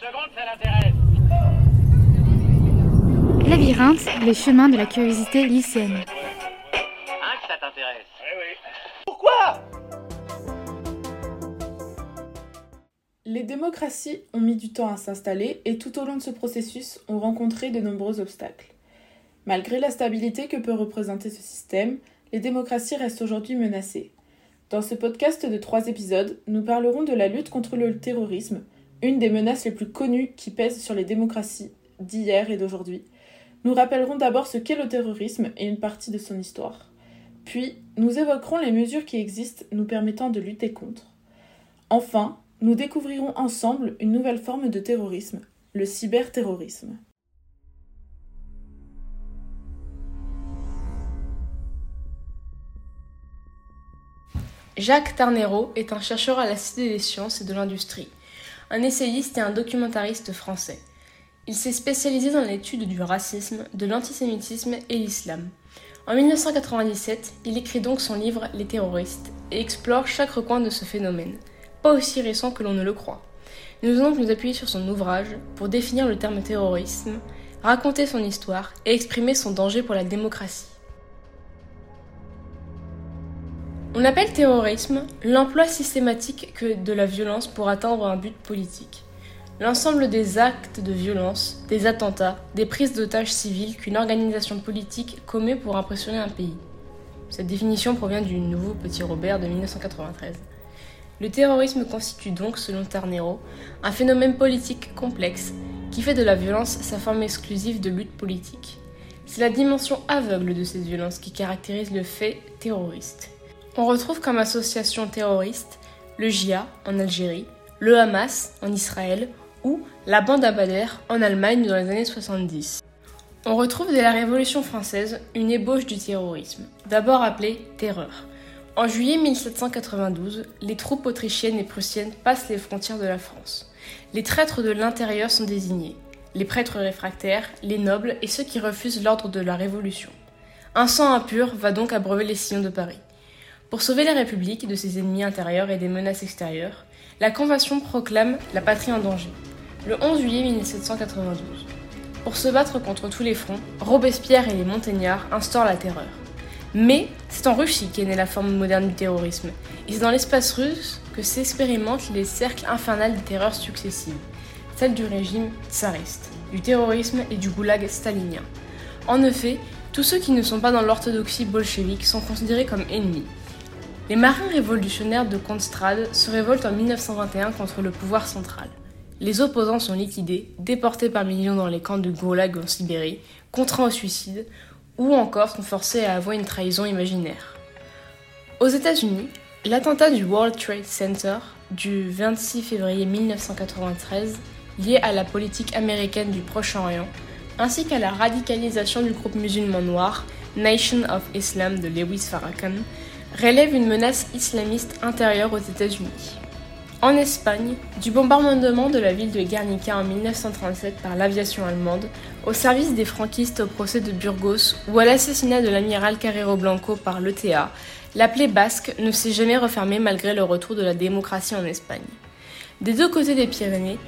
ça l'intéresse. Labyrinthe, les chemins de la curiosité lycéenne. Hein, que ça t'intéresse Eh oui. Pourquoi? Les démocraties ont mis du temps à s'installer et tout au long de ce processus ont rencontré de nombreux obstacles. Malgré la stabilité que peut représenter ce système, les démocraties restent aujourd'hui menacées. Dans ce podcast de trois épisodes, nous parlerons de la lutte contre le terrorisme, une des menaces les plus connues qui pèsent sur les démocraties d'hier et d'aujourd'hui. Nous rappellerons d'abord ce qu'est le terrorisme et une partie de son histoire. Puis, nous évoquerons les mesures qui existent nous permettant de lutter contre. Enfin, nous découvrirons ensemble une nouvelle forme de terrorisme, le cyberterrorisme. Jacques Tarnero est un chercheur à la Cité des sciences et de l'industrie, un essayiste et un documentariste français. Il s'est spécialisé dans l'étude du racisme, de l'antisémitisme et l'islam. En 1997, il écrit donc son livre Les terroristes et explore chaque recoin de ce phénomène, pas aussi récent que l'on ne le croit. Nous allons donc nous appuyer sur son ouvrage pour définir le terme terrorisme, raconter son histoire et exprimer son danger pour la démocratie. On appelle terrorisme l'emploi systématique que de la violence pour atteindre un but politique. L'ensemble des actes de violence, des attentats, des prises d'otages civiles qu'une organisation politique commet pour impressionner un pays. Cette définition provient du nouveau Petit Robert de 1993. Le terrorisme constitue donc, selon Tarnero, un phénomène politique complexe qui fait de la violence sa forme exclusive de lutte politique. C'est la dimension aveugle de cette violence qui caractérise le fait terroriste. On retrouve comme association terroriste le JIA en Algérie, le Hamas en Israël ou la bande Abadher en Allemagne dans les années 70. On retrouve dès la Révolution française une ébauche du terrorisme, d'abord appelée terreur. En juillet 1792, les troupes autrichiennes et prussiennes passent les frontières de la France. Les traîtres de l'intérieur sont désignés, les prêtres réfractaires, les nobles et ceux qui refusent l'ordre de la Révolution. Un sang impur va donc abreuver les sillons de Paris. Pour sauver la République de ses ennemis intérieurs et des menaces extérieures, la Convention proclame la patrie en danger, le 11 juillet 1792. Pour se battre contre tous les fronts, Robespierre et les Montagnards instaurent la terreur. Mais c'est en Russie qu'est née la forme moderne du terrorisme, et c'est dans l'espace russe que s'expérimentent les cercles infernales des terreurs successives, celles du régime tsariste, du terrorisme et du goulag stalinien. En effet, tous ceux qui ne sont pas dans l'orthodoxie bolchevique sont considérés comme ennemis. Les marins révolutionnaires de Kronstadt se révoltent en 1921 contre le pouvoir central. Les opposants sont liquidés, déportés par millions dans les camps de Goulag en Sibérie, contraints au suicide, ou encore sont forcés à avouer une trahison imaginaire. Aux États-Unis, l'attentat du World Trade Center du 26 février 1993, lié à la politique américaine du Proche-Orient, ainsi qu'à la radicalisation du groupe musulman noir Nation of Islam de Lewis Farrakhan, relève une menace islamiste intérieure aux États-Unis. En Espagne, du bombardement de la ville de Guernica en 1937 par l'aviation allemande, au service des franquistes au procès de Burgos ou à l'assassinat de l'amiral Carrero Blanco par l'ETA, la plaie basque ne s'est jamais refermée malgré le retour de la démocratie en Espagne. Des deux côtés des Pyrénées,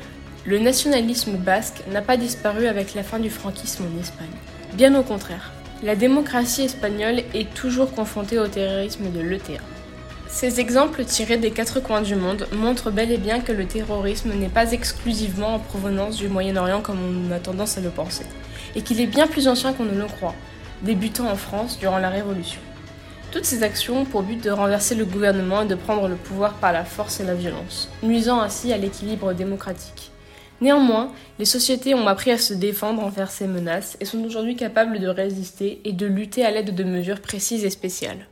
le nationalisme basque n'a pas disparu avec la fin du franquisme en Espagne. Bien au contraire, la démocratie espagnole est toujours confrontée au terrorisme de l'ETA. Ces exemples tirés des quatre coins du monde montrent bel et bien que le terrorisme n'est pas exclusivement en provenance du Moyen-Orient comme on a tendance à le penser, et qu'il est bien plus ancien qu'on ne le croit, débutant en France durant la Révolution. Toutes ces actions ont pour but de renverser le gouvernement et de prendre le pouvoir par la force et la violence, nuisant ainsi à l'équilibre démocratique. Néanmoins, les sociétés ont appris à se défendre envers ces menaces et sont aujourd'hui capables de résister et de lutter à l'aide de mesures précises et spéciales.